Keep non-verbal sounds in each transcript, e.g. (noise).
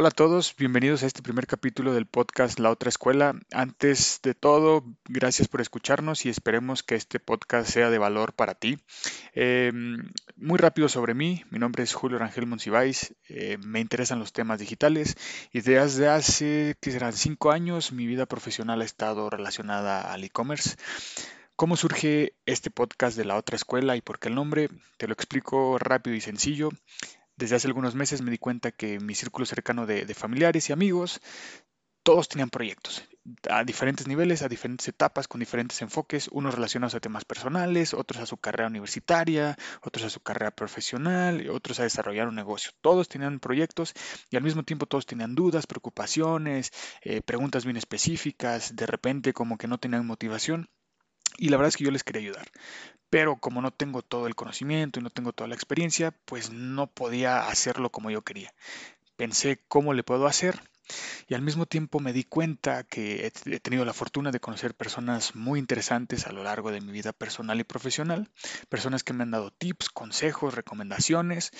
Hola a todos, bienvenidos a este primer capítulo del podcast La Otra Escuela. Antes de todo, gracias por escucharnos y esperemos que este podcast sea de valor para ti. Eh, muy rápido sobre mí, mi nombre es Julio Rangel Monsiváis, eh, me interesan los temas digitales y desde hace, que serán cinco años, mi vida profesional ha estado relacionada al e-commerce. ¿Cómo surge este podcast de La Otra Escuela y por qué el nombre? Te lo explico rápido y sencillo. Desde hace algunos meses me di cuenta que mi círculo cercano de, familiares y amigos, todos tenían proyectos a diferentes niveles, a diferentes etapas, con diferentes enfoques, unos relacionados a temas personales, otros a su carrera universitaria, otros a su carrera profesional, otros a desarrollar un negocio. Todos tenían proyectos y al mismo tiempo todos tenían dudas, preocupaciones, eh, preguntas bien específicas, de repente como que no tenían motivación. Y la verdad es que yo les quería ayudar. Pero como no tengo todo el conocimiento y no tengo toda la experiencia, pues no podía hacerlo como yo quería. Pensé cómo le puedo hacer y al mismo tiempo me di cuenta que he tenido la fortuna de conocer personas muy interesantes a lo largo de mi vida personal y profesional, personas que me han dado tips, consejos, recomendaciones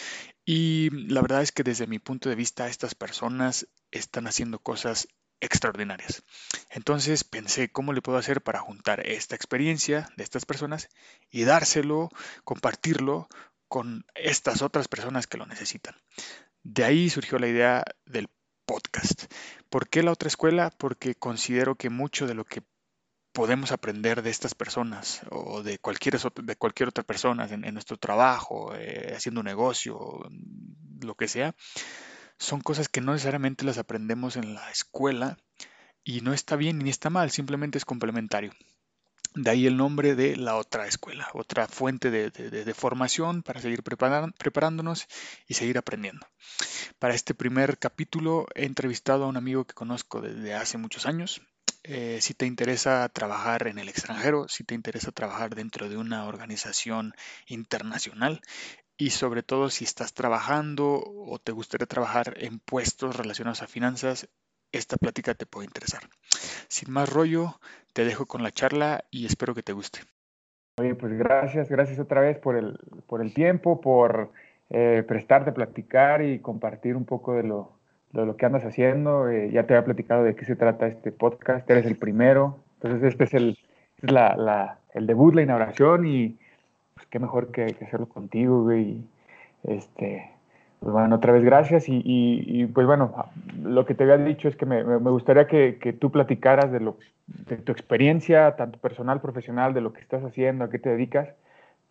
y la verdad es que desde mi punto de vista estas personas están haciendo cosas extraordinarias. Entonces pensé cómo le puedo hacer para juntar esta experiencia de estas personas y dárselo, compartirlo con estas otras personas que lo necesitan. De ahí surgió la idea del podcast. ¿Por qué la otra escuela? Porque considero que mucho de lo que podemos aprender de estas personas o de cualquier, de cualquier otra persona en, nuestro trabajo, eh, haciendo un negocio, lo que sea, son cosas que no necesariamente las aprendemos en la escuela y no está bien ni está mal, simplemente es complementario. De ahí el nombre de la otra escuela, otra fuente de, de- formación para seguir preparándonos y seguir aprendiendo. Para este primer capítulo he entrevistado a un amigo que conozco desde hace muchos años. Eh, si te interesa trabajar en el extranjero, si te interesa trabajar dentro de una organización internacional y sobre todo si estás trabajando o te gustaría trabajar en puestos relacionados a finanzas, esta plática te puede interesar. Sin más rollo, te dejo con la charla y espero que te guste. Oye, pues gracias, gracias otra vez por el, por el tiempo, por eh, prestarte a platicar y compartir un poco de lo, lo que andas haciendo. Eh, ya te había platicado de qué se trata este podcast, eres el primero. Entonces este es el, es la, la- el debut, la inauguración y pues qué mejor que, que hacerlo contigo, güey. Este, pues bueno, otra vez gracias y, y- pues bueno, lo que te había dicho es que me, me- gustaría que, que tú platicaras de, lo, de tu experiencia, tanto personal, profesional, de lo que estás haciendo, a qué te dedicas,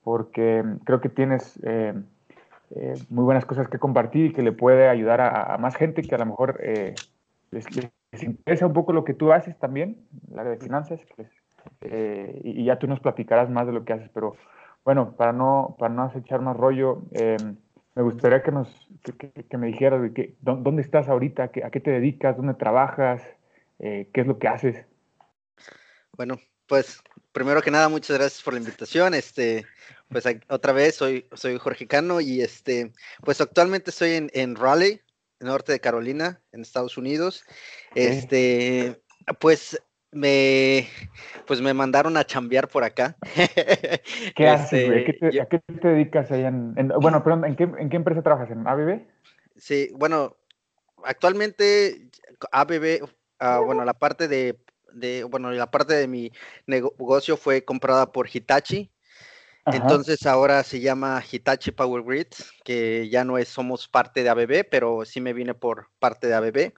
porque creo que tienes eh, eh, muy buenas cosas que compartir y que le puede ayudar a, más gente que a lo mejor eh, les, interesa un poco lo que tú haces también, el área de finanzas, que les- eh, y ya tú nos platicarás más de lo que haces, pero bueno, para no, para no echar más rollo, eh, me gustaría que, nos, que, que- que me dijeras dó- dónde estás ahorita, ¿A qué, a qué te dedicas, dónde trabajas, eh, qué es lo que haces. Bueno, pues primero que nada, muchas gracias por la invitación. Este, pues otra vez soy, soy Jorge Cano y este, pues actualmente estoy en, en Raleigh, norte de Carolina, en Estados Unidos. Este, pues me, pues me mandaron a chambear por acá. (laughs) ¿Qué haces, güey? ¿A qué Este, te, yo- a qué te dedicas allá en, en- bueno, perdón, ¿en qué, en qué empresa trabajas? ¿En ABB? Sí, bueno, actualmente ABB, ah, bueno, la parte de, de, bueno, la parte de mi negocio fue comprada por Hitachi. Ajá. Entonces ahora se llama Hitachi Power Grid, que ya no es, somos parte de ABB, pero sí me vine por parte de ABB.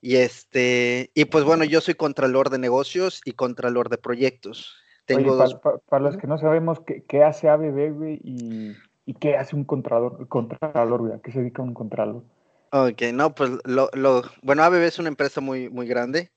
Y este, y pues bueno, yo soy contralor de negocios y contralor de proyectos. Tengo Oye, dos, pa- pa- para los que no sabemos qué, qué hace ABB, güey, y, y qué hace un contralor, contralor, güey, ¿a qué se dedica un contralor? Ok, no, pues lo, lo, bueno, ABB es una empresa muy, muy grande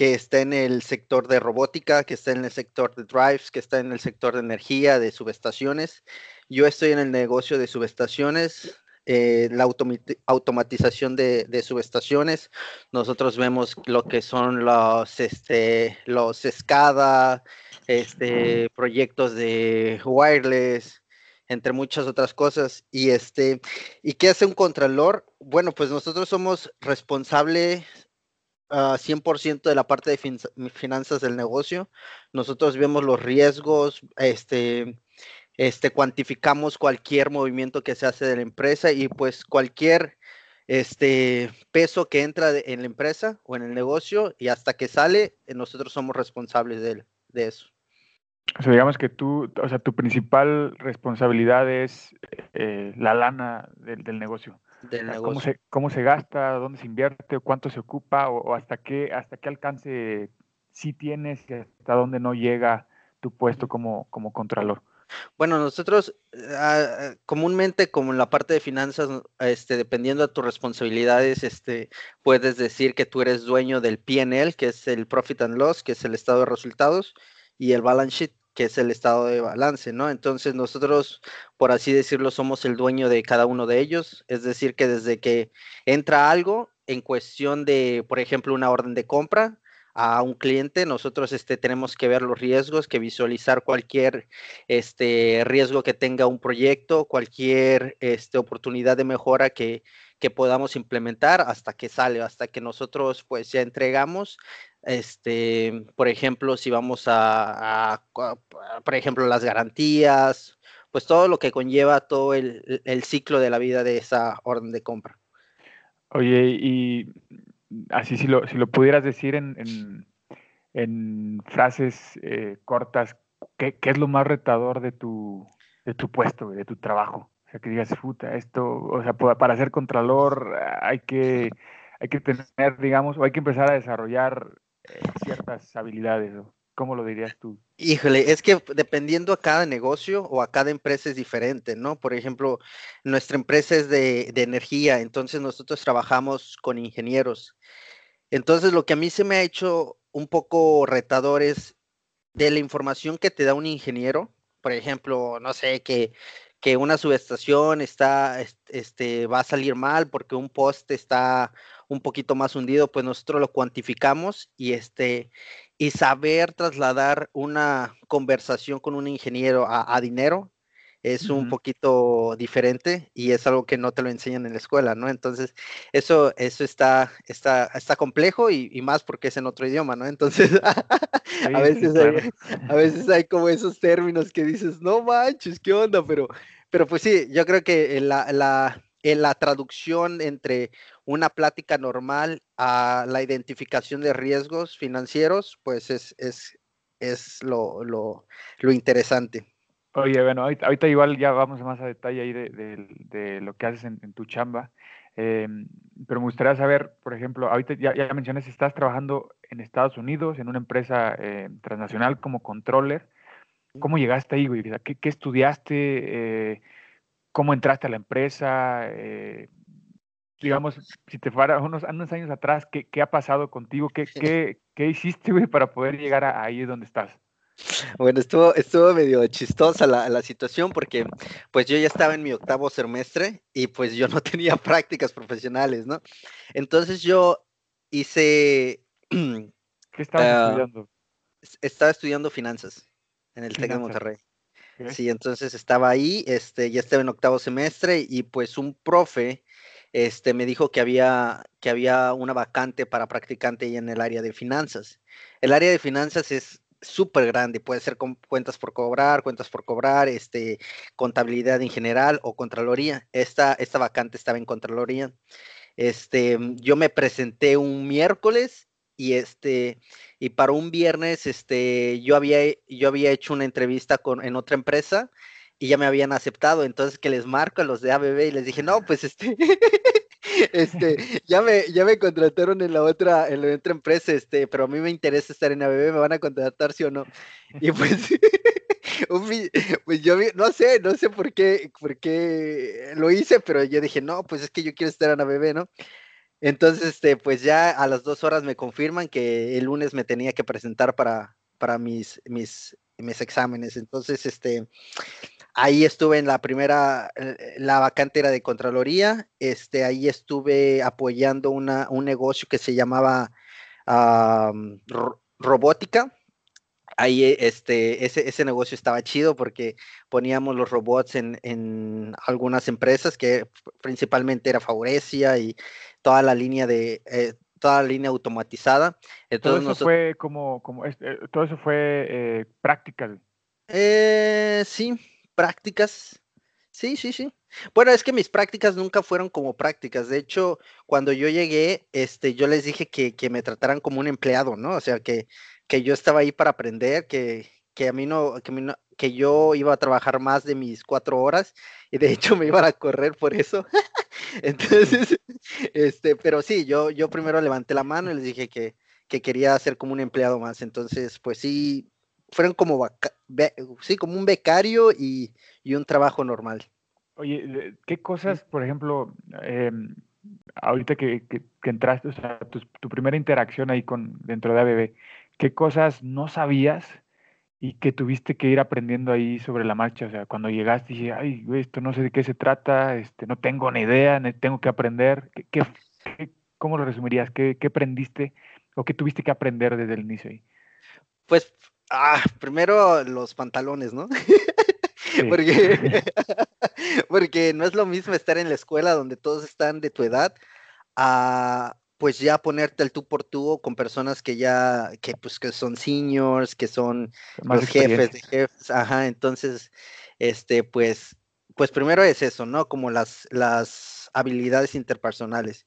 que está en el sector de robótica, que está en el sector de drives, que está en el sector de energía, de subestaciones. Yo estoy en el negocio de subestaciones, eh, la automati- automatización de, de subestaciones. Nosotros vemos lo que son los, este, los SCADA, este, proyectos de wireless, entre muchas otras cosas. Y este, ¿y qué hace un contralor? Bueno, pues nosotros somos responsables ah, 100% de la parte de fin- finanzas del negocio. Nosotros vemos los riesgos, este, este, cuantificamos cualquier movimiento que se hace de la empresa y pues cualquier este peso que entra en la empresa o en el negocio y hasta que sale, eh, nosotros somos responsables de, de eso. O sea, digamos que tú, o sea, tu principal responsabilidad es eh, la lana del negocio. Del sea, ¿Cómo se, cómo se gasta, dónde se invierte, cuánto se ocupa o, o hasta qué hasta qué alcance sí tienes y hasta dónde no llega tu puesto como, como contralor? Bueno, nosotros ah, comúnmente, como en la parte de finanzas, este, dependiendo de tus responsabilidades, este, puedes decir que tú eres dueño del P&L, que es el Profit and Loss, que es el estado de resultados, y el Balance Sheet, que es el estado de balance, ¿no? Entonces nosotros, por así decirlo, somos el dueño de cada uno de ellos, es decir, que desde que entra algo en cuestión de, por ejemplo, una orden de compra, a un cliente, nosotros este, tenemos que ver los riesgos, que visualizar cualquier este, riesgo que tenga un proyecto, cualquier este, oportunidad de mejora que, que podamos implementar hasta que sale, hasta que nosotros pues ya entregamos. Este, por ejemplo, si vamos a, por ejemplo, las garantías, pues todo lo que conlleva todo el, el ciclo de la vida de esa orden de compra. Oye, y así si lo, si lo pudieras decir en, en, frases eh, cortas, ¿qué, ¿qué, es lo más retador de tu, de tu puesto, de tu trabajo? O sea, que digas, puta, esto, o sea, para ser contralor hay que, hay que tener, digamos, o hay que empezar a desarrollar ciertas habilidades. ¿Cómo lo dirías tú? Híjole, es que dependiendo a cada negocio o a cada empresa es diferente, ¿no? Por ejemplo, nuestra empresa es de, de, energía, entonces nosotros trabajamos con ingenieros. Entonces, lo que a mí se me ha hecho un poco retador es de la información que te da un ingeniero, por ejemplo, no sé, que, que una subestación está, este, va a salir mal porque un poste está un poquito más hundido, pues nosotros lo cuantificamos y este, y saber trasladar una conversación con un ingeniero a, a dinero es uh -huh. un poquito diferente y es algo que no te lo enseñan en la escuela, ¿no? Entonces, eso, eso está, está, está complejo y, y más porque es en otro idioma, ¿no? Entonces, (laughs) a, veces hay, a veces hay como esos términos que dices, no manches, ¿qué onda? Pero, pero pues sí, yo creo que la, la, en la traducción entre una plática normal a la identificación de riesgos financieros, pues es, es, es lo, lo, lo interesante. Oye, bueno, ahorita, ahorita, igual ya vamos más a detalle ahí de, de, de lo que haces en, en tu chamba, eh, pero me gustaría saber, por ejemplo, ahorita ya, ya mencionas, estás trabajando en Estados Unidos, en una empresa eh, transnacional como controller. ¿Cómo llegaste ahí, güey? ¿Qué, qué estudiaste? Eh, ¿Cómo entraste a la empresa? Eh, digamos, si te fuera unos, unos años atrás, ¿qué, ¿qué, ha pasado contigo? ¿Qué, qué, qué hiciste, güey, para poder llegar a, ahí donde estás? Bueno, estuvo, estuvo medio chistosa la, la, situación porque pues yo ya estaba en mi octavo semestre y pues yo no (laughs) tenía prácticas profesionales, ¿no? Entonces yo hice... (clears throat) ¿Qué estabas uh, estudiando? Estaba estudiando finanzas en el TEC de Monterrey. Sí, entonces estaba ahí, este, ya estaba en octavo semestre y pues un profe este, me dijo que había, que había una vacante para practicante en el área de finanzas. El área de finanzas es súper grande, puede ser con cuentas por cobrar, cuentas por cobrar, este, contabilidad en general o contraloría. Esta, esta vacante estaba en contraloría. Este, yo me presenté un miércoles y este, y para un viernes, este, yo había, yo había hecho una entrevista con, en otra empresa y ya me habían aceptado, entonces que les marco a los de ABB y les dije, no, pues este, (laughs) este, ya me, ya me contrataron en la otra, en la otra empresa, este, pero a mí me interesa estar en ABB, me van a contratar, sí o no. Y pues, (laughs) pues yo no sé, no sé por qué, por qué lo hice, pero yo dije, no, pues es que yo quiero estar en ABB, ¿no? Entonces, este, pues ya a las dos horas me confirman que el lunes me tenía que presentar para, para mis, mis, mis exámenes. Entonces, este, ahí estuve en la primera, eh, la vacante era de Contraloría, este, ahí estuve apoyando una, un negocio que se llamaba am, ro- Robótica. Ahí eh, este, ese, ese negocio estaba chido porque poníamos los robots en, en algunas empresas que principalmente era Faurecia y toda la línea de eh, toda la línea automatizada. Todo Entonces eso nosotros, fue como, como eh, todo eso fue eh, practical. Eh, sí, prácticas. Sí, sí, sí. Bueno, es que mis prácticas nunca fueron como prácticas. De hecho, cuando yo llegué, este, yo les dije que, que me trataran como un empleado, ¿no? O sea, que, que yo estaba ahí para aprender, que, que a mí no, que, no- que yo iba a trabajar más de mis cuatro horas y de hecho me iban a correr por eso. (laughs) Entonces, este, pero sí, yo, yo primero levanté la mano y les dije que, que quería ser como un empleado más. Entonces, pues sí, fueron como, vaca- be- sí, como un becario y, y un trabajo normal. Oye, ¿qué cosas, por ejemplo, em, ahorita que, que- que entraste, o sea, tu, tu primera interacción ahí con dentro de ABB, qué cosas no sabías y que tuviste que ir aprendiendo ahí sobre la marcha? O sea, cuando llegaste dije, ay, esto no sé de qué se trata, este, no tengo ni idea, tengo que aprender. ¿Qué, qué- qué- cómo lo resumirías? ¿Qué, qué aprendiste o qué tuviste que aprender desde el inicio ahí? Pues, ah, primero los pantalones, ¿no? Sí. Porque, (laughs) porque no es lo mismo estar en la escuela donde todos están de tu edad a pues ya ponerte el tú por tú con personas que ya, que pues que son seniors, que son más los jefes de jefes, ajá, entonces, este, pues, pues primero es eso, ¿no? Como las, las habilidades interpersonales.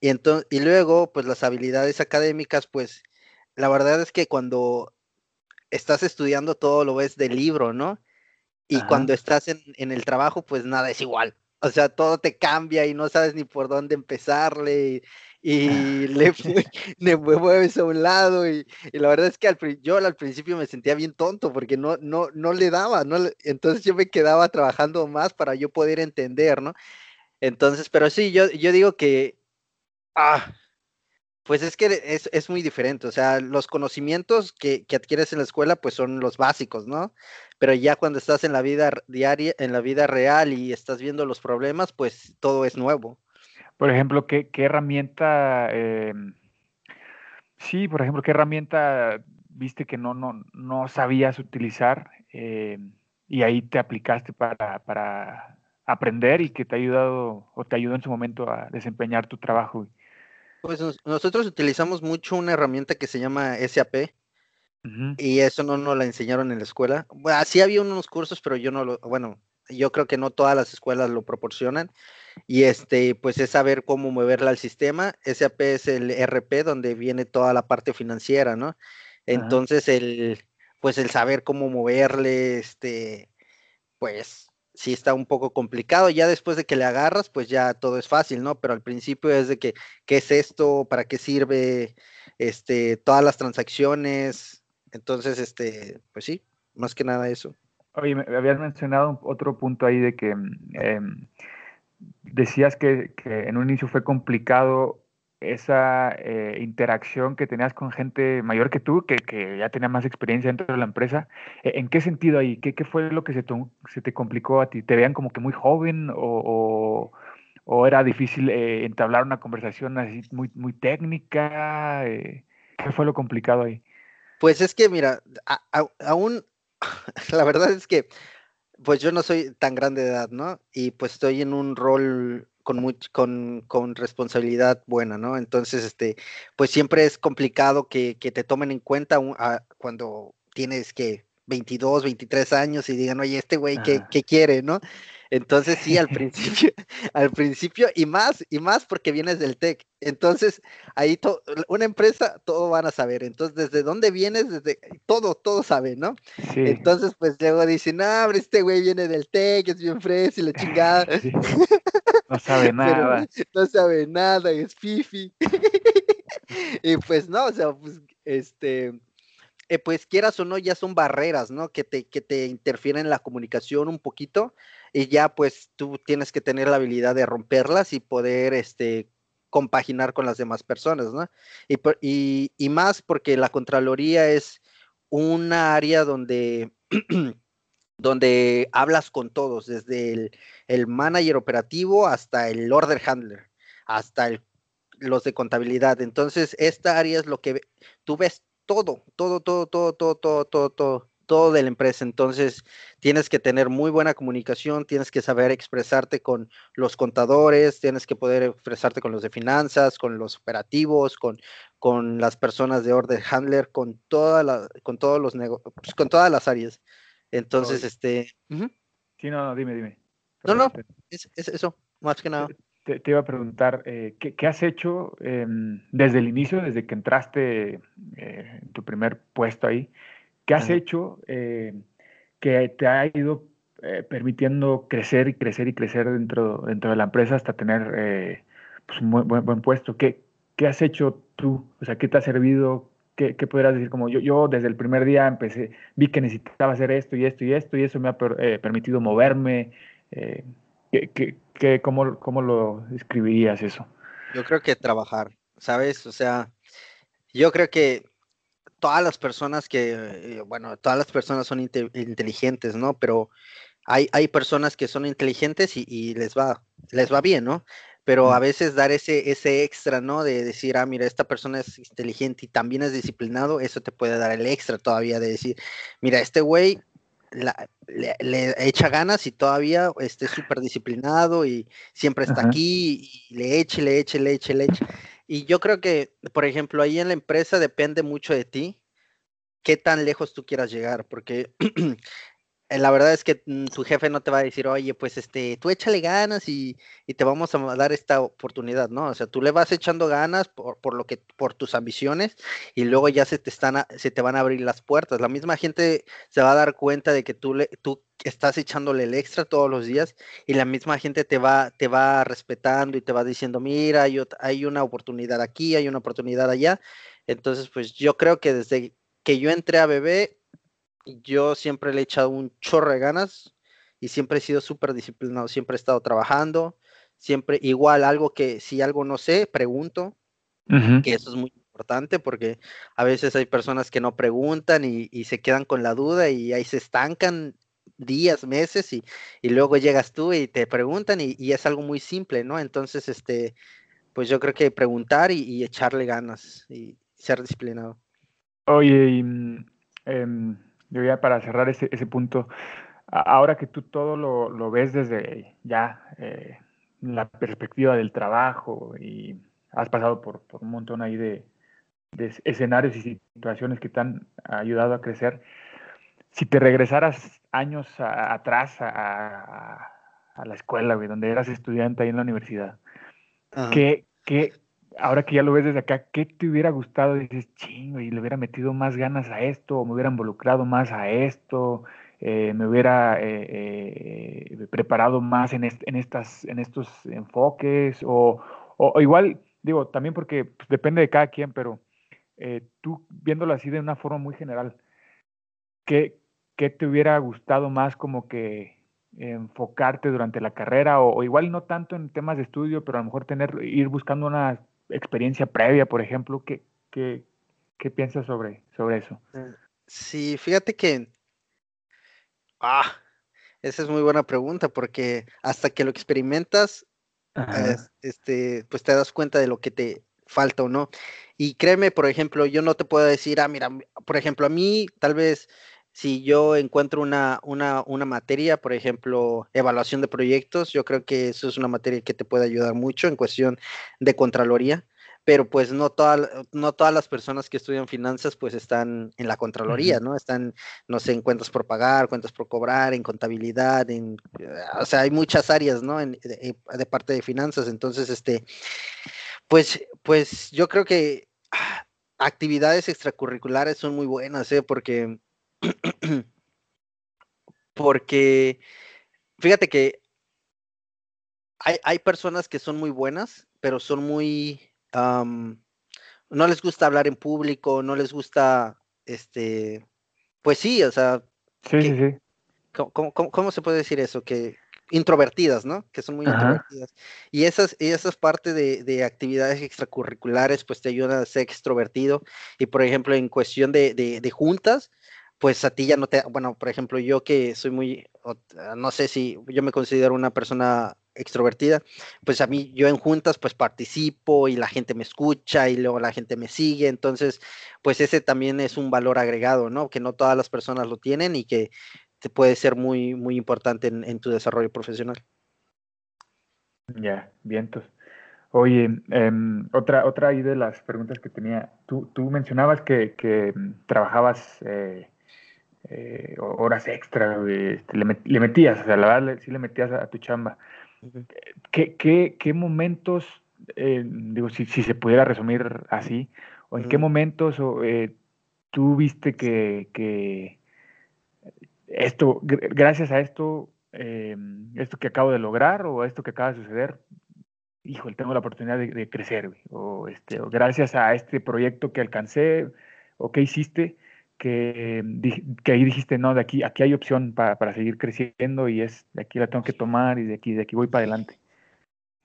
Y entonces, y luego, pues las habilidades académicas, pues, la verdad es que cuando estás estudiando todo lo ves del libro, ¿no? Y Ajá. cuando estás en, en el trabajo, pues nada es igual. O sea, todo te cambia y no sabes ni por dónde empezarle y, y (laughs) le, mue- (laughs) le mue- mueves a un lado y, y la verdad es que al, yo al principio me sentía bien tonto porque no, no, no le daba, no le- entonces yo me quedaba trabajando más para yo poder entender, ¿no? Entonces, pero sí, yo, yo digo que, ah, pues es que es, es muy diferente, o sea, los conocimientos que, que adquieres en la escuela pues son los básicos, ¿no? Pero ya cuando estás en la vida diaria, en la vida real y estás viendo los problemas, pues todo es nuevo. Por ejemplo, ¿qué, qué herramienta, em, sí, por ejemplo, qué herramienta viste que no, no, no sabías utilizar em, y ahí te aplicaste para, para aprender y que te ha ayudado o te ayudó en su momento a desempeñar tu trabajo? Pues nos- nosotros utilizamos mucho una herramienta que se llama SAP y eso no nos la enseñaron en la escuela. Bueno, sí había unos cursos, pero yo no lo, bueno, yo creo que no todas las escuelas lo proporcionan. Y este, pues es saber cómo moverla al sistema. SAP es el RP donde viene toda la parte financiera, ¿no? Ajá. Entonces el, pues el saber cómo moverle, este, pues sí está un poco complicado. Ya después de que le agarras, pues ya todo es fácil, ¿no? Pero al principio es de que, ¿qué es esto? ¿Para qué sirve? Este, todas las transacciones. Entonces, este, pues sí, más que nada eso. Oye, me habías mencionado otro punto ahí de que mm, em, decías que en un inicio fue complicado esa eh, interacción que tenías con gente mayor que tú, que, que ya tenía más experiencia dentro de la empresa. Eh, ¿En qué sentido ahí? ¿Qué, qué fue lo que se, se te complicó a ti? ¿Te veían como que muy joven o, o- era difícil eh, entablar una conversación así muy, muy técnica? ¿qué fue lo complicado ahí? Pues es que, mira, aún, (laughs) la verdad es que, pues yo no soy tan grande de edad, ¿no? Y pues estoy en un rol con, con, con responsabilidad buena, ¿no? Entonces, este, pues siempre es complicado que, que te tomen en cuenta un- a- cuando tienes que 22, 23 años y digan, oye, este güey, ¿qué, quiere, no? Entonces sí, al (laughs) principio, (laughs) al principio, y más, y más porque vienes del TEC. Entonces, ahí to- una empresa, todo van a saber. Entonces, ¿desde dónde vienes? Desde todo, todo sabe, ¿no? Sí, Entonces, pues luego dicen, no, hombre, este güey viene del TEC, es bien fresco y la chingada, (laughs) sí. No sabe pero nada. no sabe nada, es fifi. Y pues no, o sea, pues, este, eh, pues quieras o no, ya son barreras, ¿no? Que te, que te interfieren en la comunicación un poquito y ya pues tú tienes que tener la habilidad de romperlas y poder, este, compaginar con las demás personas, ¿no? Y, y, y más porque la Contraloría es una área donde (clears throat) donde hablas con todos, desde el, el manager operativo hasta el order handler, hasta el, los de contabilidad. Entonces, esta área es lo que tú ves todo, todo, todo, todo, todo, todo, todo, todo, todo de la empresa. Entonces, tienes que tener muy buena comunicación, tienes que saber expresarte con los contadores, tienes que poder expresarte con los de finanzas, con los operativos, con, con las personas de order handler, con toda la, con todos los pues, con todas las áreas. Entonces, este, Sí, no, no, dime, dime. No, no. Es, es eso, más que nada. Te, te iba a preguntar, eh, ¿qué, qué has hecho em, desde el inicio, desde que entraste eh, en tu primer puesto ahí? ¿Qué has hecho eh, que te ha ido permitiendo crecer y crecer y crecer dentro, dentro de la empresa hasta tener pues, un buen, buen, buen puesto? ¿Qué, ¿Qué has hecho tú? O sea, ¿qué te ha servido? ¿Qué, qué podrías decir? Como yo, yo desde el primer día empecé, vi que necesitaba hacer esto y esto y esto y eso me ha per- eh, permitido moverme. eh, ¿qué, qué, qué- cómo, ¿Cómo lo describirías eso? Yo creo que trabajar, ¿sabes? O sea, yo creo que todas las personas que, eh, bueno, todas las personas son inte- inteligentes, ¿no? Pero hay, hay personas que son inteligentes y, y les va, les va bien, ¿no? Pero a veces dar ese, ese extra, ¿no? De decir, ah, mira, esta persona es inteligente y también es disciplinado, eso te puede dar el extra todavía de decir, mira, este güey la- le, le echa ganas y todavía esté súper disciplinado y siempre está Ajá. aquí y le eche, le eche, le eche, le eche. Y yo creo que, por ejemplo, ahí en la empresa depende mucho de ti qué tan lejos tú quieras llegar, porque (clears throat) la verdad es que mm, tu jefe no te va a decir, oye, pues este, tú échale ganas y, y te vamos a dar esta oportunidad, ¿no? O sea, tú le vas echando ganas por, por lo que, por tus ambiciones y luego ya se te están, se te van a abrir las puertas. La misma gente se va a dar cuenta de que tú le, tú estás echándole el extra todos los días y la misma gente te va, te va respetando y te va diciendo, mira, hay, hay una oportunidad aquí, hay una oportunidad allá. Entonces, pues yo creo que desde que yo entré a bebé, yo siempre le he echado un chorro de ganas y siempre he sido súper disciplinado, siempre he estado trabajando, siempre igual algo que si algo no sé, pregunto, que eso es muy importante porque a veces hay personas que no preguntan y, y se quedan con la duda y ahí se estancan días, meses y, y luego llegas tú y te preguntan y, y es algo muy simple, ¿no? Entonces, este, pues yo creo que preguntar y, y echarle ganas y ser disciplinado. Oye, y, mm, em, yo ya para cerrar ese, ese punto, ahora que tú todo lo, lo ves desde ya eh, la perspectiva del trabajo y has pasado por, por un montón ahí de, de es- escenarios y situaciones que te han ayudado a crecer, si te regresaras años a- atrás a, a- a la escuela, güey, donde eras estudiante ahí en la universidad. ¿Qué, qué, ahora que ya lo ves desde acá, qué te hubiera gustado? Dices, chingo, y le hubiera metido más ganas a esto, o me hubiera involucrado más a esto, eh, me hubiera eh, eh, preparado más en, est- en, estas, en estos enfoques, o, o- o igual, digo, también porque pues, depende de cada quien, pero tú viéndolo así de una forma muy general, ¿qué, qué te hubiera gustado más como que enfocarte durante la carrera o, o igual no tanto en temas de estudio, pero a lo mejor tener, ir buscando una experiencia previa, por ejemplo, ¿qué, qué, qué piensas sobre, sobre eso? Sí, fíjate que, ah, esa es muy buena pregunta porque hasta que lo experimentas, Ajá. este, pues te das cuenta de lo que te falta o no. Y créeme, por ejemplo, yo no te puedo decir, ah, mira, por ejemplo, a mí tal vez si yo encuentro una, una, una materia, por ejemplo, evaluación de proyectos, yo creo que eso es una materia que te puede ayudar mucho en cuestión de Contraloría, pero pues no, toda, no todas las personas que estudian finanzas pues están en la Contraloría, ¿no? Están, no sé, en cuentas por pagar, cuentas por cobrar, en contabilidad, en, o sea, hay muchas áreas, ¿no? En- de, de parte de finanzas, entonces, este, pues, pues yo creo que ah, actividades extracurriculares son muy buenas, ¿eh? Porque, (clears throat) porque, fíjate que hay, hay personas que son muy buenas, pero son muy, no les gusta hablar en público, no les gusta, este, pues sí, o sea, Sí, sí, que- sí. ¿cómo, cómo- cómo- cómo se puede decir eso? Que introvertidas, ¿no? Que son muy Ajá. introvertidas. Y esas, y esas partes de, de actividades extracurriculares, pues te ayudan a ser extrovertido. Y por ejemplo, en cuestión de, de- de juntas, pues a ti ya no te, bueno, por ejemplo, yo que soy muy, no sé si yo me considero una persona extrovertida, pues a mí yo en juntas pues participo y la gente me escucha y luego la gente me sigue, entonces pues ese también es un valor agregado, ¿no? Que no todas las personas lo tienen y que te puede ser muy, muy importante en, tu desarrollo profesional. Ya, vientos. Oye, em, otra, otra ahí de las preguntas que tenía, tú, tú mencionabas que, que trabajabas eh, eh, horas extra, este, le, metías, o sea, la verdad sí le metías a tu chamba. ¿Qué, qué, momentos, eh, digo, si, si, se pudiera resumir así, o en qué momentos eh, tú viste que, que, esto, gracias a esto, eh, esto que acabo de lograr o esto que acaba de suceder, híjole, tengo la oportunidad de, crecer, o, este, o gracias a este proyecto que alcancé, o qué hiciste, que, que, ahí dijiste, no, de aquí, aquí hay opción para, para, seguir creciendo y es, de aquí la tengo que tomar y de aquí, de aquí voy para adelante?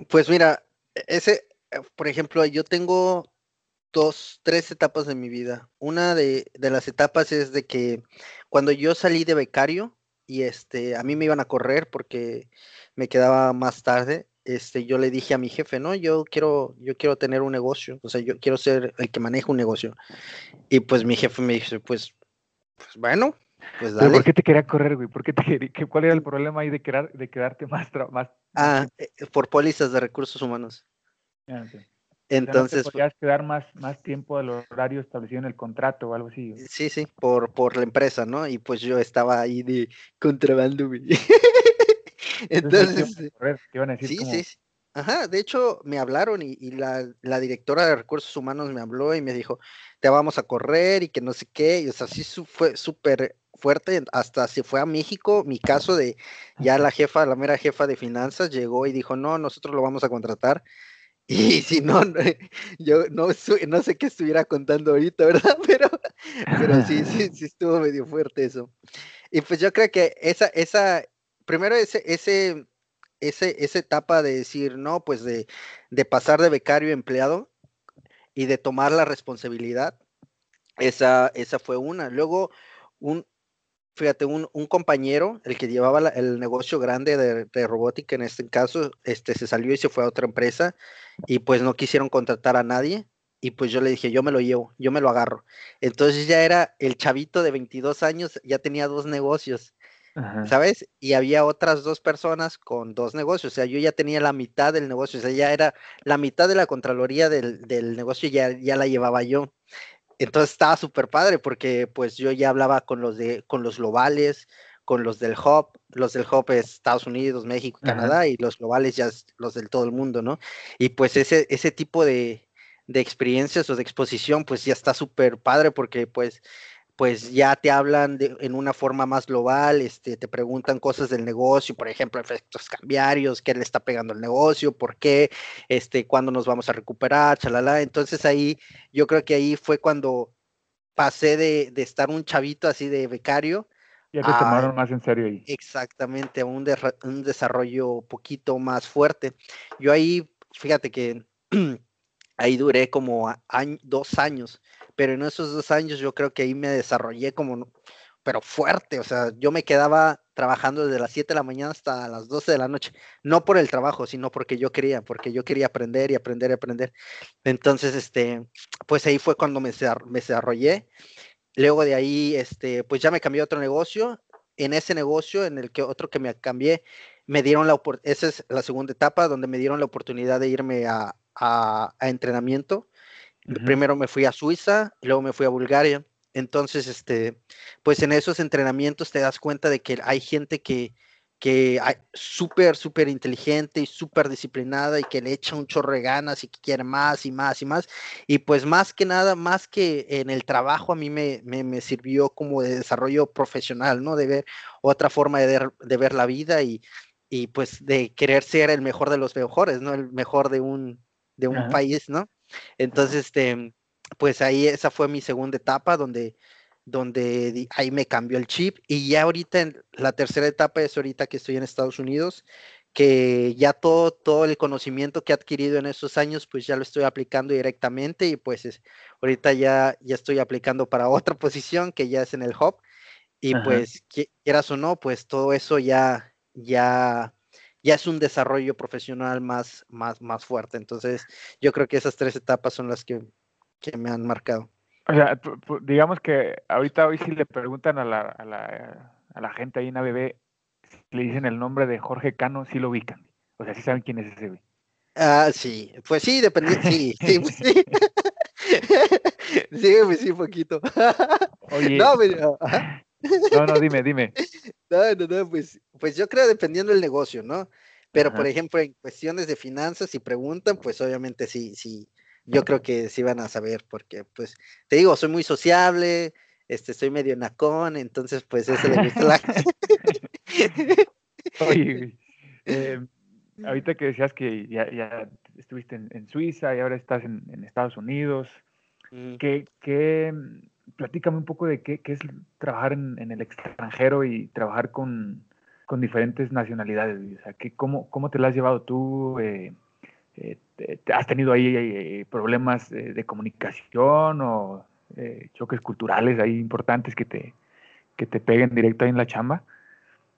Pues mira, ese, por ejemplo, yo tengo dos, tres etapas de mi vida. Una de, de las etapas es de que cuando yo salí de becario y este, a mí me iban a correr porque me quedaba más tarde, este, yo le dije a mi jefe, no, yo quiero, yo quiero tener un negocio, o sea, yo quiero ser el que maneja un negocio. Y pues mi jefe me dice, pues, pues bueno, pues dale. ¿Por qué te quería correr, güey? ¿Por qué te ¿Cuál era el problema ahí de, quedar, de quedarte más, más? Ah, eh, por pólizas de recursos humanos. Ah, Entonces. O podías quedar más, más tiempo del horario establecido en el contrato o algo así. Sí, sí, por, por la empresa, ¿no? Y pues yo estaba ahí de contrabando, güey. (laughs) Entonces, sí, sí, Ajá, de hecho me hablaron y, la, directora de recursos humanos me habló y me dijo, te vamos a correr y que no sé qué, y o sea, sí fue súper fuerte, hasta se fue a México, mi caso de ya la jefa, la mera jefa de finanzas llegó y dijo, no, nosotros lo vamos a contratar, y (laughs) si no, yo no, no sé qué estuviera contando ahorita, ¿verdad? (laughs) Pero, pero sí, sí, (laughs) sí estuvo medio fuerte eso. Y pues yo creo que esa, esa, primero ese, ese, ese, esa etapa de decir, no, pues de, de pasar de becario a empleado y de tomar la responsabilidad, esa, esa fue una. Luego, un, fíjate, un, un compañero, el que llevaba el negocio grande de, de, robótica en este caso, este, se salió y se fue a otra empresa y pues no quisieron contratar a nadie. Y pues yo le dije, yo me lo llevo, yo me lo agarro. Entonces ya era el chavito de 22 años, ya tenía dos negocios. ¿Sabes? Y había otras dos personas con dos negocios, o sea, yo ya tenía la mitad del negocio, o sea, ya era la mitad de la Contraloría del, del negocio, ya, ya la llevaba yo. Entonces estaba súper padre porque pues yo ya hablaba con los, de, con los globales, con los del hub, los del hub es Estados Unidos, México, Canadá, y los globales ya es los del todo el mundo, ¿no? Y pues ese, ese tipo de, de experiencias o de exposición, pues ya está súper padre porque pues pues ya te hablan de, en una forma más global, este, te preguntan cosas del negocio, por ejemplo, efectos cambiarios, qué le está pegando el negocio, por qué, este, cuándo nos vamos a recuperar, chalala. Entonces ahí, yo creo que ahí fue cuando pasé de, de estar un chavito así de becario. Ya te tomaron más en serio ahí. Exactamente, a un, un desarrollo poquito más fuerte. Yo ahí, fíjate que (clears throat) ahí duré como dos años pero en esos dos años yo creo que ahí me desarrollé como, pero fuerte, o sea, yo me quedaba trabajando desde las 7 de la mañana hasta las 12 de la noche, no por el trabajo, sino porque yo quería, porque yo quería aprender y aprender y aprender. Entonces, este, pues ahí fue cuando me, me desarrollé. Luego de ahí, este, pues ya me cambié a otro negocio. En ese negocio, en el que otro que me cambié, me dieron la esa es la segunda etapa, donde me dieron la oportunidad de irme a, a, a entrenamiento Primero me fui a Suiza, luego me fui a Bulgaria. Entonces, este, pues en esos entrenamientos te das cuenta de que hay gente que, que es súper, súper inteligente y súper disciplinada y que le echa un chorro de ganas y que quiere más y más y más. Y pues más que nada, más que en el trabajo, a mí me, me, sirvió como de desarrollo profesional, ¿no? De ver otra forma de, de ver la vida y, y, pues de querer ser el mejor de los mejores, ¿no? El mejor de un, de un país, ¿no? Entonces, este, pues ahí esa fue mi segunda etapa donde, donde ahí me cambió el chip y ya ahorita en la tercera etapa es ahorita que estoy en Estados Unidos, que ya todo, todo el conocimiento que he adquirido en esos años, pues ya lo estoy aplicando directamente y pues ahorita ya, ya estoy aplicando para (laughs) otra posición que ya es en el hub Y Ajá. pues, qui- quieras o no, pues todo eso ya, ya, ya es un desarrollo profesional más, más, más fuerte. Entonces, yo creo que esas tres etapas son las que, que me han marcado. O sea, digamos que ahorita hoy si le preguntan a la, a la, a la gente ahí en ABB, si le dicen el nombre de Jorge Cano, sí lo ubican. O sea, sí saben quién es ese güey. Ah, sí, pues sí, dependiendo, sí, sí, pues sí. (laughs) (laughs) Sí, pues sí, poquito. (laughs) Oye, No, pero, ajá. No, no, dime, dime. (laughs) No, no, no, pues, pues yo creo dependiendo del negocio, ¿no? Pero, por ejemplo, en cuestiones de finanzas, si preguntan, pues obviamente sí, sí, yo creo que sí van a saber, porque, pues, te digo, soy muy sociable, este, soy medio nacón, entonces, pues, eso le gusta la (laughs) Oye, (laughs) eh, ahorita que decías que ya, ya estuviste en, en Suiza y ahora estás en, en Estados Unidos, Mm, ¿qué, qué, platícame un poco de qué, qué es trabajar en, en el extranjero y trabajar con, con diferentes nacionalidades? O sea, ¿qué, cómo, ¿cómo te la has llevado tú? Eh, eh, te- te- ¿Has tenido ahí eh, problemas de comunicación o choques culturales ahí importantes que te, que te peguen directo ahí en la chamba?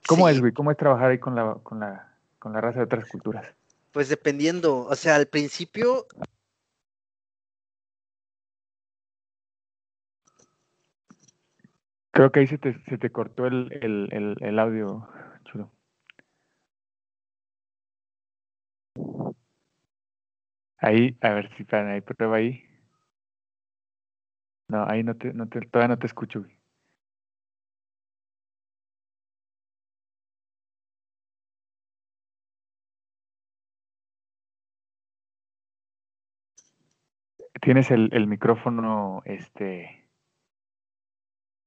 ¿Cómo sí, es, güey? ¿Cómo es trabajar ahí con la, con la, con la raza de otras culturas? Pues dependiendo, o sea, al principio, Creo que ahí se te, se te cortó el, el, el, el audio, chulo. Ahí, a ver si para ahí, prueba ahí. No, ahí no te, no te, todavía no te escucho. Tienes el, el micrófono, este,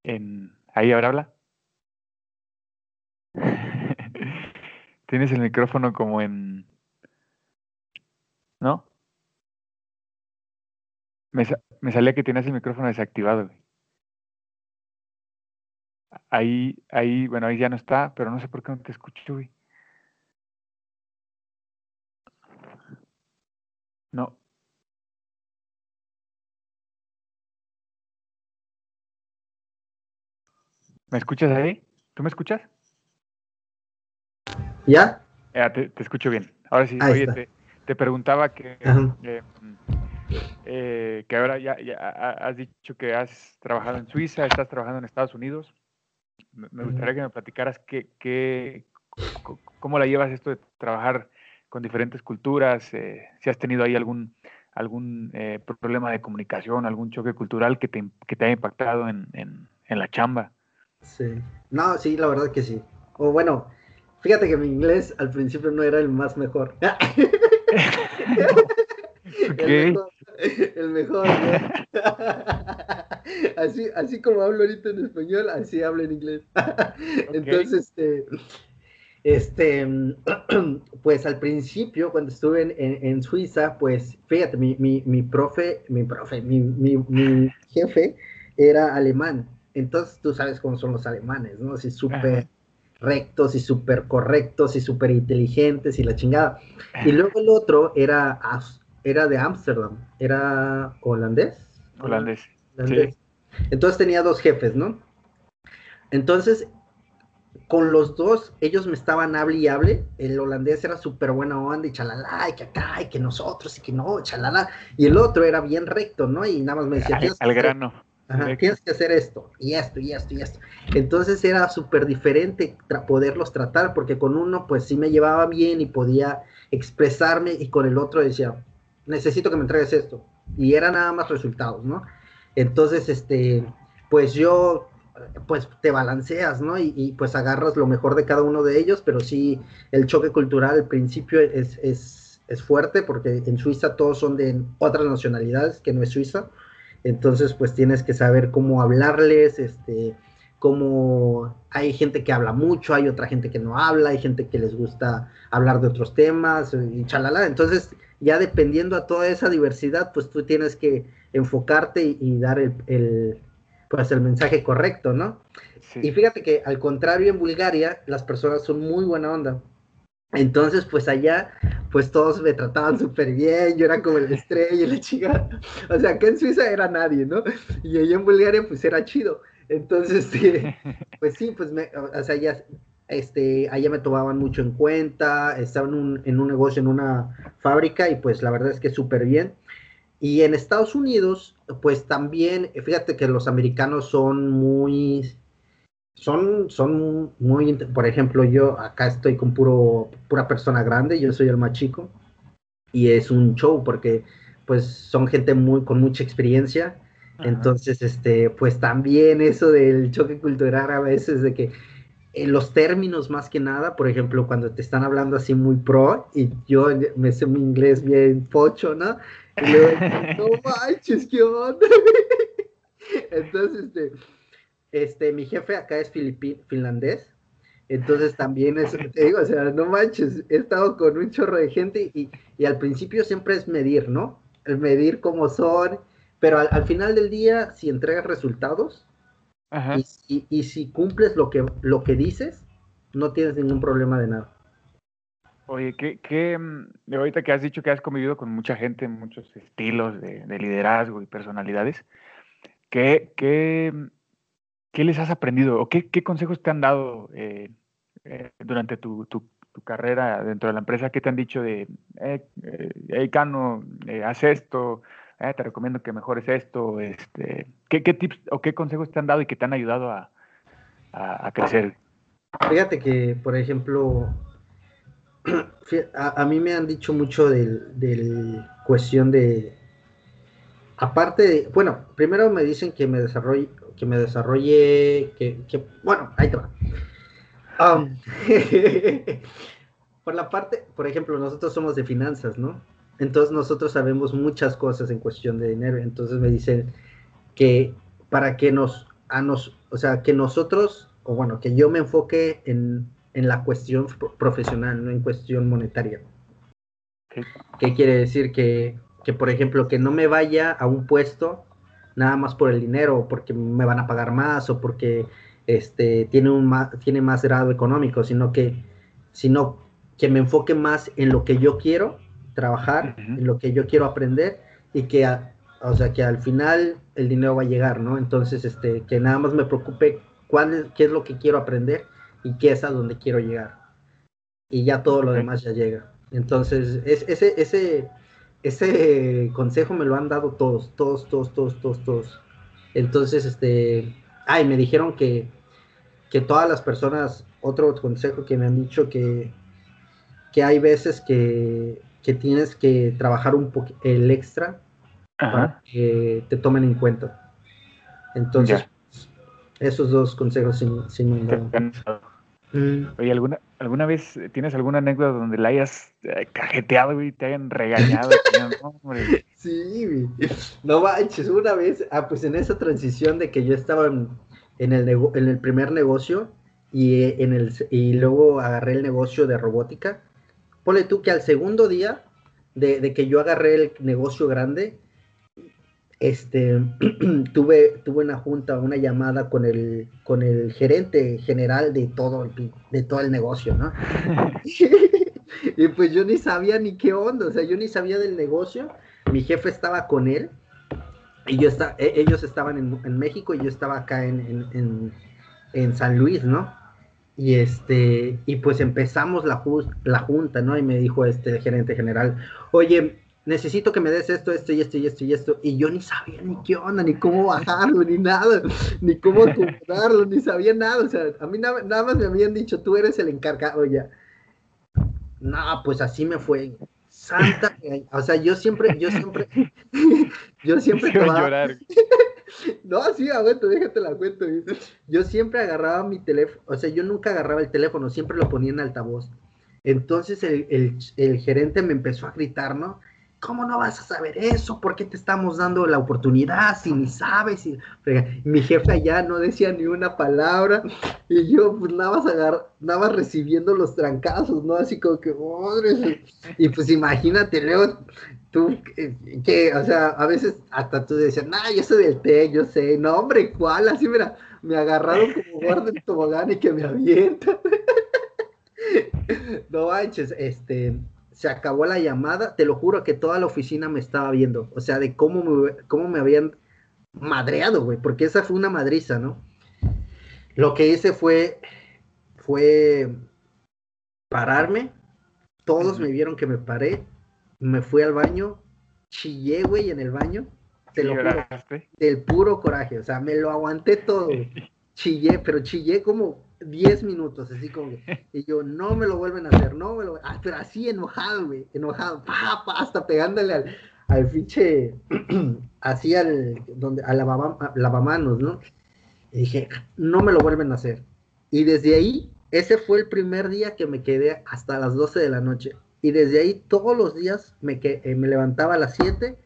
en, ahí ahora habla. (laughs) Tienes el micrófono como en, ¿no? Me, me salía que tienes el micrófono desactivado, güey. Ahí, ahí, bueno, ahí ya no está, pero no sé por qué no te escucho, güey. No. ¿Me escuchas ahí? ¿Tú me escuchas? ¿Ya? Ya, te, te escucho bien. Ahora sí, Ahí oye, te, te preguntaba que, eh, eh, que ahora ya, ya ha- has dicho que has trabajado en Suiza, estás trabajando en Estados Unidos. Me me gustaría que me platicaras qué, cómo la llevas esto de trabajar con diferentes culturas, eh, si has tenido ahí algún, algún eh, problema de comunicación, algún choque cultural que te, que te haya impactado en, en, en la chamba. Sí. No, sí, la verdad que sí. O bueno, fíjate que mi inglés al principio no era el más mejor. (laughs) Ok. El mejor, el mejor, ¿no? (laughs) así, así como hablo ahorita en español, así hablo en inglés. (laughs) Entonces, este, este, (clears throat) pues al principio, cuando estuve en, en- en Suiza, pues fíjate, mi, mi, mi profe, mi profe, mi, mi- mi jefe era alemán. Entonces tú sabes cómo son los alemanes, ¿no? Así súper rectos y súper correctos y súper inteligentes y la chingada. Y luego el otro era, era de Ámsterdam, era holandés. Holandés. holandés. Entonces tenía dos jefes, ¿no? Entonces, con los dos, ellos me estaban hable y hable. El holandés era súper buena onda y chalala, y que acá, y que nosotros, y que no, chalala. Y el otro era bien recto, ¿no? Y nada más me decía, Al, "Tienes que al grano. Ajá, tienes que hacer esto, y esto, y esto, y esto. Entonces era súper diferente tra- poderlos tratar, porque con uno pues sí me llevaba bien y podía expresarme, y con el otro decía, necesito que me entregues esto. Y era nada más resultados, ¿no? Entonces, este, pues yo, pues te balanceas, ¿no? Y, y, pues agarras lo mejor de cada uno de ellos, pero sí, el choque cultural al principio es, es, es fuerte, porque en Suiza todos son de otras nacionalidades, que no es Suiza. Entonces, pues tienes que saber cómo hablarles, este, cómo hay gente que habla mucho, hay otra gente que no habla, hay gente que les gusta hablar de otros temas y chalala. Entonces, ya dependiendo a toda esa diversidad, pues tú tienes que enfocarte y, y dar el, el, pues el mensaje correcto, ¿no? Sí. Y fíjate que al contrario en Bulgaria, las personas son muy buena onda. Entonces, pues allá, pues todos me trataban súper bien, yo era como el estrella y la chica. O sea, acá en Suiza era nadie, ¿no? Y allá en Bulgaria, pues era chido. Entonces, este, (laughs) pues sí, pues me, o sea, ya, este, allá me tomaban mucho en cuenta, estaba en un, en un negocio, en una fábrica, y pues la verdad es que súper bien. Y en Estados Unidos, pues también, fíjate que los americanos son muy, son, son muy, por ejemplo, yo acá estoy con puro, pura persona grande, yo soy el más chico, y es un show porque pues son gente muy, con mucha experiencia, entonces, este, pues también eso del choque cultural a veces de que en los términos más que nada, por ejemplo, cuando te están hablando así muy pro y yo me sé mi inglés bien pocho, ¿no? Y luego, (laughs) no manches, ¿qué onda? (laughs) Entonces, este, este, mi jefe acá es finlandés, entonces también es, te digo, o sea, no manches, he estado con un chorro de gente y, y al principio siempre es medir, ¿no? El medir cómo son, pero al, al final del día, si entregas resultados Ajá. y, y- y si cumples lo que, lo que dices, no tienes ningún problema de nada. Oye, ¿qué, qué, mm, ahorita que has dicho que has convivido con mucha gente, muchos estilos de, de liderazgo y personalidades, ¿qué, qué, qué les has aprendido o qué, consejos te han dado eh, eh, durante tu, carrera dentro de la empresa? ¿Qué te han dicho de, eh, hey, Cano, haz esto, te recomiendo que mejores esto? Este, ¿qué, ¿Qué tips o qué consejos te han dado y que te han ayudado a, crecer? Fíjate que, por ejemplo, (clears throat) a mí me han dicho mucho del, del cuestión de, aparte de, bueno, primero me dicen que me desarrolle, que me desarrolle, que, que- bueno, ahí te va. Am, (laughs) por la parte, por ejemplo, nosotros somos de finanzas, ¿no? Entonces nosotros sabemos muchas cosas en cuestión de dinero. Entonces me dicen que para que nos, a nos, o sea, que nosotros, o bueno, que yo me enfoque en, en la cuestión pro- profesional, no en cuestión monetaria. ¿Qué? ¿Qué quiere decir? Que, que, por ejemplo, que no me vaya a un puesto nada más por el dinero, porque me van a pagar más, o porque este, tiene, un ma- tiene más grado económico, sino que, sino que me enfoque más en lo que yo quiero trabajar, en lo que yo quiero aprender, y que, a- o sea, que al final el dinero va a llegar, ¿no? Entonces, este, que nada más me preocupe cuál es, qué es lo que quiero aprender y qué es a donde quiero llegar. Y ya todo lo demás ya llega. Entonces, es, ese, ese, ese consejo me lo han dado todos, todos, todos, todos, todos, todos. Entonces, este, ay, me dijeron que, que todas las personas, otro consejo que me han dicho que, que hay veces que, que tienes que trabajar un poco el extra Ajá. para que te tomen en cuenta. Entonces, Ya. esos dos consejos te han- Mm, Oye, ¿alguna, ¿alguna vez tienes alguna anécdota donde la hayas eh, cajeteado y te hayan regañado? "No, hombre"? (laughs) Sí, güey. no manches, una vez, ah, pues en esa transición de que yo estaba en, el, en el primer negocio y, eh, en el, y luego agarré el negocio de robótica, ponle tú que al segundo día de que yo agarré el negocio grande, este, (clears throat) tuve, tuve una junta, una llamada con el, con el gerente general de todo el, de todo el negocio, ¿no? (laughs) (laughs) y pues yo ni sabía ni qué onda, o sea, yo ni sabía del negocio. Mi jefe estaba con él y yo está, e- ellos estaban en, en México y yo estaba acá en, en- en- en San Luis, ¿no? Y este, y pues empezamos la, ju- la junta, ¿no? Y me dijo este el gerente general, oye, necesito que me des esto, esto y esto y esto y esto. Y yo ni sabía ni qué onda, ni cómo bajarlo, ni nada, ni cómo comprarlo, ni sabía nada. O sea, a mí nada, nada más me habían dicho, tú eres el encargado ya. No, pues así me fue. Santa, o sea, yo siempre, yo siempre, yo siempre llorar. (laughs) no, sí, aguanto, déjate la cuento. Yo siempre agarraba mi teléfono, o sea, yo nunca agarraba el teléfono, siempre lo ponía en altavoz. Entonces el, el- el gerente me empezó a gritar, ¿no? ¿Cómo no vas a saber eso? ¿Por qué te estamos dando la oportunidad si ni sabes? Y, mi jefe allá no decía ni una palabra y yo pues nada más, agar, nada más recibiendo los trancazos, ¿no? Así como que, madre, y pues imagínate, luego tú, que, que, o sea, a veces hasta tú decías, nah, yo soy del TEC, yo sé, no, hombre, ¿cuál? Así, mira, me agarraron como guarda en tobogán y que me avientan. (laughs) no manches, este, se acabó la llamada, te lo juro que toda la oficina me estaba viendo, o sea, de cómo me, cómo me habían madreado, güey, porque esa fue una madriza, ¿no? lo que hice fue, fue pararme. Todos me vieron que me paré. Me fui al baño. Chillé, güey, en el baño. Te lo juro, del puro coraje. O sea, me lo aguanté todo. güey. (laughs) Chillé, pero chillé como 10 minutos, así como que, (laughs) y yo, no me lo vuelven a hacer, no me lo, ah, pero así enojado, güey, enojado, pa, pa, hasta pegándole al, al fiche, (clears throat) así al, donde, a lavama- a lavamanos, ¿no? Y dije, no me lo vuelven a hacer. Y desde ahí, ese fue el primer día que me quedé hasta las 12 de la noche. Y desde ahí, todos los días me, que, eh, me levantaba a las 7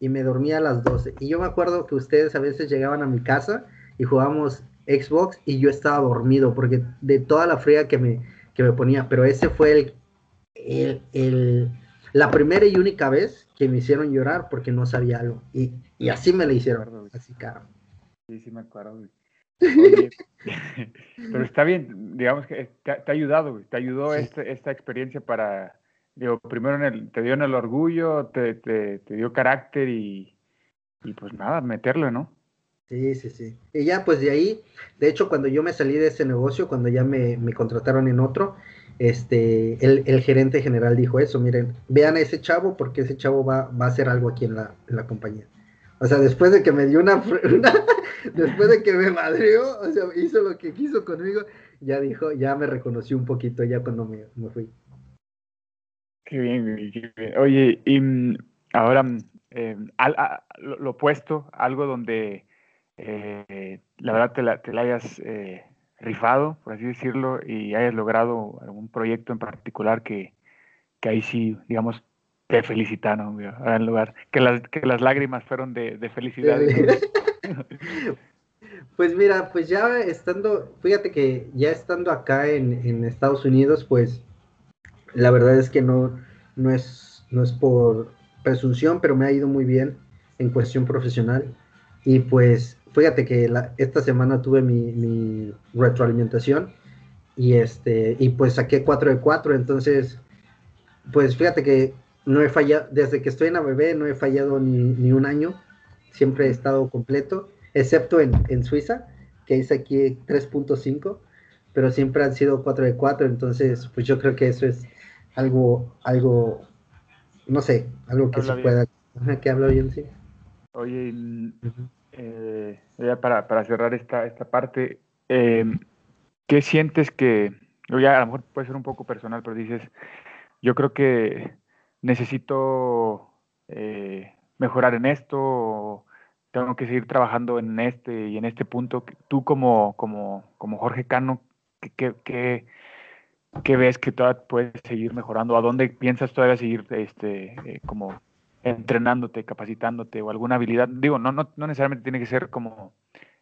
y me dormía a las 12. Y yo me acuerdo que ustedes a veces llegaban a mi casa y jugábamos Xbox y yo estaba dormido porque de toda la fría que me, que me ponía. Pero ese fue el, el, el- la primera y única vez que me hicieron llorar porque no sabía algo. Y, y así me lo hicieron. Así, cara. Sí, sí me acuerdo, güey. Oye, (laughs) pero está bien, digamos que te, ha- te ha ayudado, güey, te ayudó Sí. este- esta experiencia para, digo, primero en el, te dio en el orgullo, te, te, te dio carácter y, y pues nada, meterle, ¿no? Sí, sí, sí. Y ya, pues de ahí, de hecho, cuando yo me salí de ese negocio, cuando ya me, me contrataron en otro, este, el, el gerente general dijo eso, miren, vean a ese chavo porque ese chavo va, va a hacer algo aquí en la, en la compañía. O sea, después de que me dio una, (laughs) una- después de que me madreó, o sea, hizo lo que quiso conmigo, ya dijo, ya me reconoció un poquito ya cuando me, me fui. Qué bien, qué bien. Oye, y mm, ahora mm, eh, al- lo, lo opuesto, algo donde eh, la verdad te la, te la hayas eh, rifado, por así decirlo, y hayas logrado algún proyecto en particular que, que ahí sí, digamos, te felicitaron, güey, ahora en lugar, que las, que las lágrimas fueron de, de felicidad. ¿no? (laughs) Pues mira, pues ya estando, fíjate que ya estando acá en, en Estados Unidos, pues la verdad es que no, no, es, no es por presunción, pero me ha ido muy bien en cuestión profesional. Y pues fíjate que la- esta semana tuve mi, mi retroalimentación y, este, y pues saqué 4 de 4, entonces pues fíjate que no he fallado, desde que estoy en ABB no he fallado ni, ni un año, siempre he estado completo, excepto en, en Suiza, que hice aquí 3.5, pero siempre han sido 4 de 4, entonces pues yo creo que eso es algo, algo, no sé, algo que Habla se bien. pueda, que habla bien, sí. Oye, y, eh, para, para cerrar esta, esta parte, eh, ¿qué sientes que, ya a lo mejor puede ser un poco personal, pero dices, yo creo que necesito eh, mejorar en esto, tengo que seguir trabajando en este y en este punto? Tú como, como, como Jorge Cano, ¿qué, qué, qué- ves que todavía puedes seguir mejorando? ¿A dónde piensas todavía seguir este, como entrenándote, capacitándote o alguna habilidad? Digo, no, no, no necesariamente tiene que ser como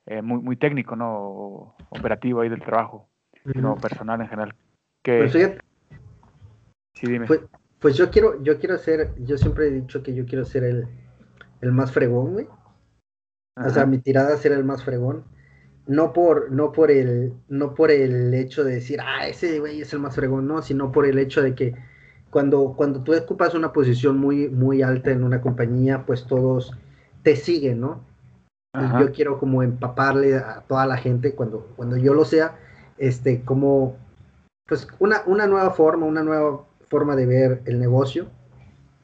eh, muy, muy técnico, ¿no? O operativo ahí del trabajo, sino personal en general. Que, Pues fíjate, sí, dime. Pues, pues yo quiero, yo quiero ser, yo siempre he dicho que yo quiero ser el, el más fregón, güey. O sea, mi tirada es ser el más fregón. No por, no por el, no por el hecho de decir, ah, ese güey es el más fregón, no, sino por el hecho de que cuando, cuando tú ocupas una posición muy, muy alta en una compañía, pues todos te siguen, ¿no? Ajá. yo quiero como empaparle a toda la gente cuando, cuando yo lo sea, este, como, pues una, una nueva forma, una nueva forma de ver el negocio.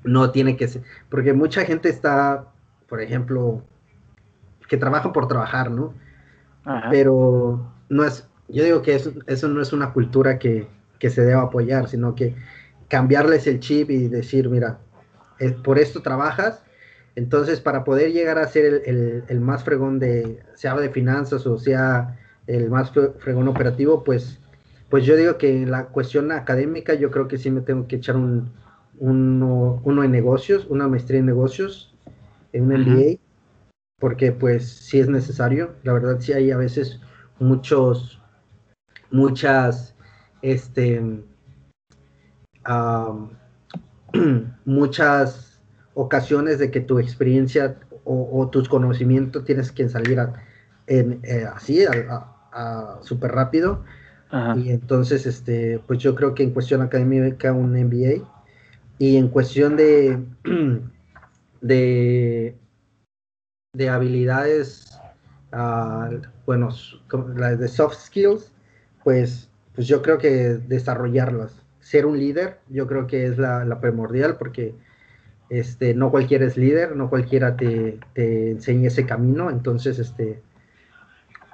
No tiene que ser, porque mucha gente está, por ejemplo, que trabaja por trabajar, ¿no? Ajá. Pero no es, yo digo que eso, eso no es una cultura que, que se deba apoyar, sino que cambiarles el chip y decir, mira, eh, por esto trabajas, entonces para poder llegar a ser el, el- el más fregón de, sea de finanzas o sea el más fre- fregón operativo, pues, pues yo digo que en la cuestión académica yo creo que sí me tengo que echar un, uno, uno en negocios, una maestría en negocios, en un. MBA, porque pues sí es necesario, la verdad sí hay a veces muchos, muchas, este, (clears throat) muchas ocasiones de que tu experiencia o, o tus conocimientos tienes que salir a- en, eh, así, súper rápido. Ajá. Y entonces, este, pues yo creo que en cuestión académica un MBA y en cuestión de, (clears throat) de, de habilidades ah, bueno, las de soft skills, pues, pues yo creo que desarrollarlas. Ser un líder, yo creo que es la, primordial porque este, no cualquiera es líder, no cualquiera te, enseña ese camino, entonces, este,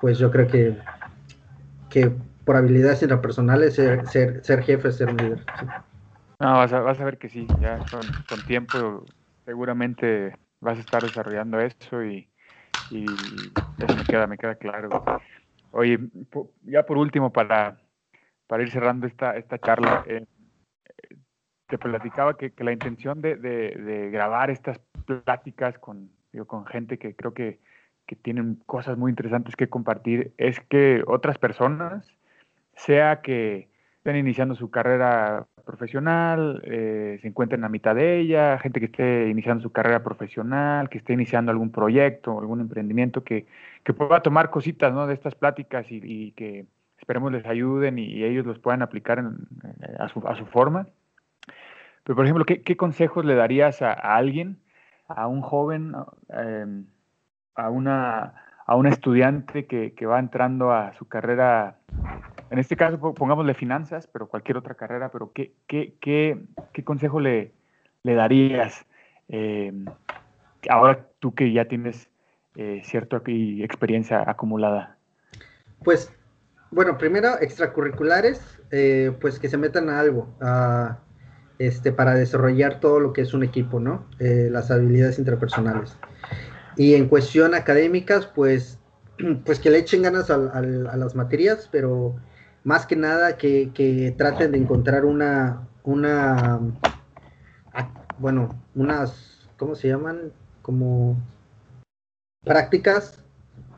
pues yo creo que, que por habilidades intrapersonales ser, ser, ser jefe es ser un líder. No, vas a, vas a ver que sí, ya con, tiempo seguramente vas a estar desarrollando eso y, y eso me queda, me queda claro. Oye, ya por último, para, para ir cerrando esta, esta charla, eh, te platicaba que, la intención de, grabar estas pláticas con, con gente que creo que, que tienen cosas muy interesantes que compartir es que otras personas, sea que estén iniciando su carrera profesional, eh, se encuentren a mitad de ella, gente que esté iniciando su carrera profesional, que esté iniciando algún proyecto, algún emprendimiento, que, que pueda tomar cositas ¿no? de estas pláticas y, y que esperemos les ayuden y, ellos los puedan aplicar eh, a, su, forma. Pero, por ejemplo, ¿qué, consejos le darías a, alguien, a un joven, eh, a, una, a una estudiante que, va entrando a su carrera en este caso po- pongámosle finanzas, pero cualquier otra carrera, pero ¿qué, qué, qué, consejo le, le darías eh, ahora tú que ya tienes eh, cierta experiencia acumulada? Pues, bueno, primero, extracurriculares, eh, pues que se metan a algo, a, este, para desarrollar todo lo que es un equipo, ¿no? Eh, las habilidades interpersonales. Y en cuestión académicas, pues, (clears throat) pues que le echen ganas al- a, las materias, pero más que nada que, que traten de encontrar una, una, bueno, unas, ¿cómo se llaman? Como prácticas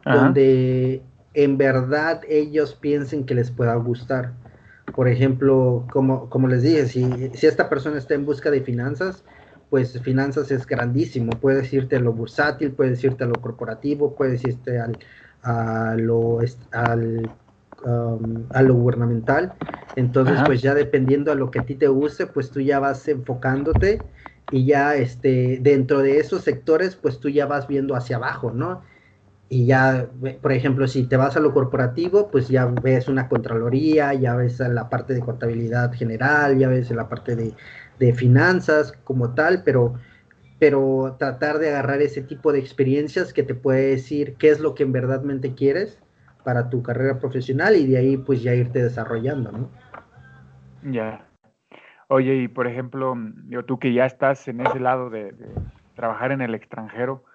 Ajá. donde en verdad ellos piensen que les pueda gustar. Por ejemplo, como, como les dije, si, si esta persona está en busca de finanzas, pues finanzas es grandísimo. Puedes irte a lo bursátil, puedes irte a lo corporativo, puedes irte al, a, lo, al, um, a lo gubernamental. Entonces, Ajá. pues ya dependiendo a lo que a ti te guste, pues tú ya vas enfocándote y ya este, dentro de esos sectores, pues tú ya vas viendo hacia abajo, ¿no? Y ya, por ejemplo, si te vas a lo corporativo, pues ya ves una contraloría, ya ves la parte de contabilidad general, ya ves la parte de, de finanzas como tal, pero, pero tratar de agarrar ese tipo de experiencias que te puede decir qué es lo que en verdadmente quieres para tu carrera profesional y de ahí pues ya irte desarrollando, ¿no? Ya. Oye, y por ejemplo, digo, tú que ya estás en ese lado de trabajar en el extranjero,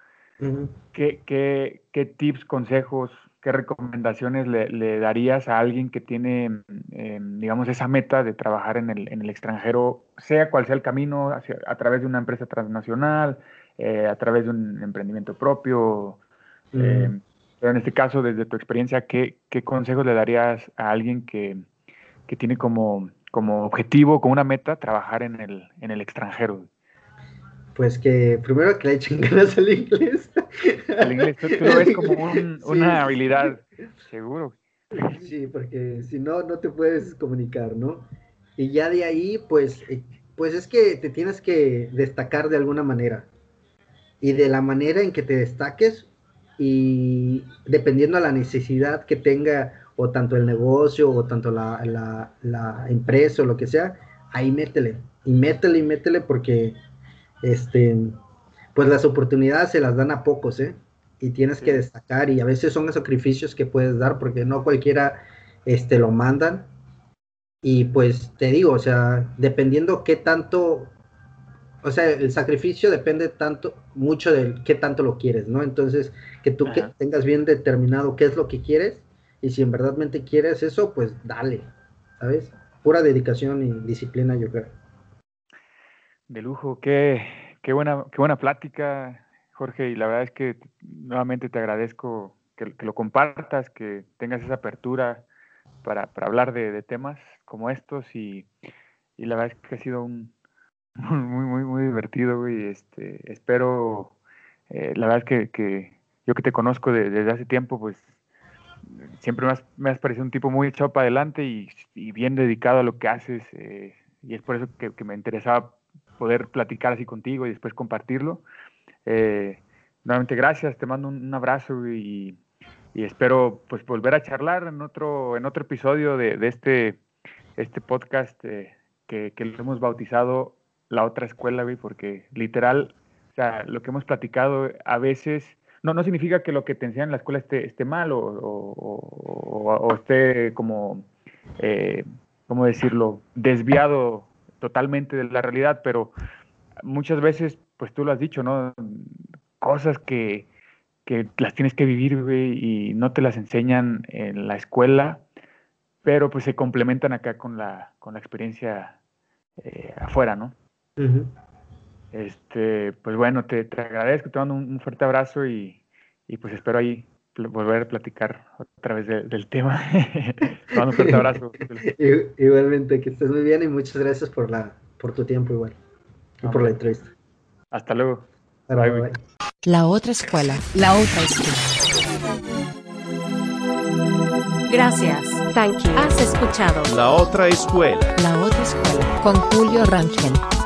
¿qué, qué, qué tips, consejos, qué recomendaciones le, le darías a alguien que tiene, eh, digamos, esa meta de trabajar en el, en el extranjero, sea cual sea el camino, hacia- a través de una empresa transnacional, eh, a través de un emprendimiento propio? eh, Mm. pero en este caso, desde tu experiencia, ¿qué, qué consejos le darías a alguien que, que tiene como, como objetivo, como una meta, trabajar en el, en el extranjero? Pues que primero que le echen (laughs) ganas al inglés. El inglés, tú, tú lo ves como un- una sí. habilidad, seguro. Sí, porque si no, no te puedes comunicar, ¿no? Y ya de ahí, pues, eh, pues es que te tienes que destacar de alguna manera. Y de la manera en que te destaques y dependiendo a la necesidad que tenga o tanto el negocio o tanto la, la, la empresa o lo que sea, ahí métele. Y métele y métele porque, este, pues las oportunidades se las dan a pocos, ¿eh? y tienes que destacar y a veces son sacrificios que puedes dar porque no cualquiera este lo mandan y pues te digo, o sea, dependiendo qué tanto o sea, el sacrificio depende tanto mucho de qué tanto lo quieres, ¿no? Entonces, que tú que tengas bien determinado qué es lo que quieres y si en verdadmente quieres eso, pues dale, ¿sabes? Pura dedicación y disciplina, yo creo. De lujo, qué, qué buena, qué buena plática, Jorge, y la verdad es que nuevamente te agradezco que, que lo compartas, que tengas esa apertura para, para hablar de, de temas como estos y, y la verdad es que ha sido un (laughs) muy, muy, muy divertido, güey. Este, espero, eh, la verdad es que, que yo que te conozco de- desde hace tiempo, pues siempre me has, me has parecido un tipo muy echado para adelante y, y bien dedicado a lo que haces. eh, y es por eso que, que me interesaba poder platicar así contigo y después compartirlo. Eh, nuevamente, gracias, te mando un, abrazo y, y espero pues volver a charlar en otro, en otro episodio de, de este, este podcast eh, que, que, lo hemos bautizado La Otra Escuela, güey, porque literal, o sea, lo que hemos platicado a veces, no, no significa que lo que te enseñan en la escuela esté, esté mal o, o esté como, eh, ¿cómo decirlo?, desviado totalmente de la realidad, pero muchas veces, pues tú lo has dicho, ¿no? Cosas que, que las tienes que vivir, güey, y no te las enseñan en la escuela, pero pues se complementan acá con la, con la experiencia eh, afuera, ¿no? Uh -huh. Este, pues bueno, te, te, agradezco, te mando un, un fuerte abrazo y, y, pues espero ahí volver a platicar otra vez de, del tema. (laughs) te mando un fuerte abrazo. (laughs) Igualmente, que estés muy bien y muchas gracias por la, por tu tiempo igual. Y por la entrevista. Hasta luego. Bye, bye, bye. La otra escuela. La otra escuela. Gracias. Thank you. Has escuchado La otra escuela. La otra escuela. Con Julio Rangel.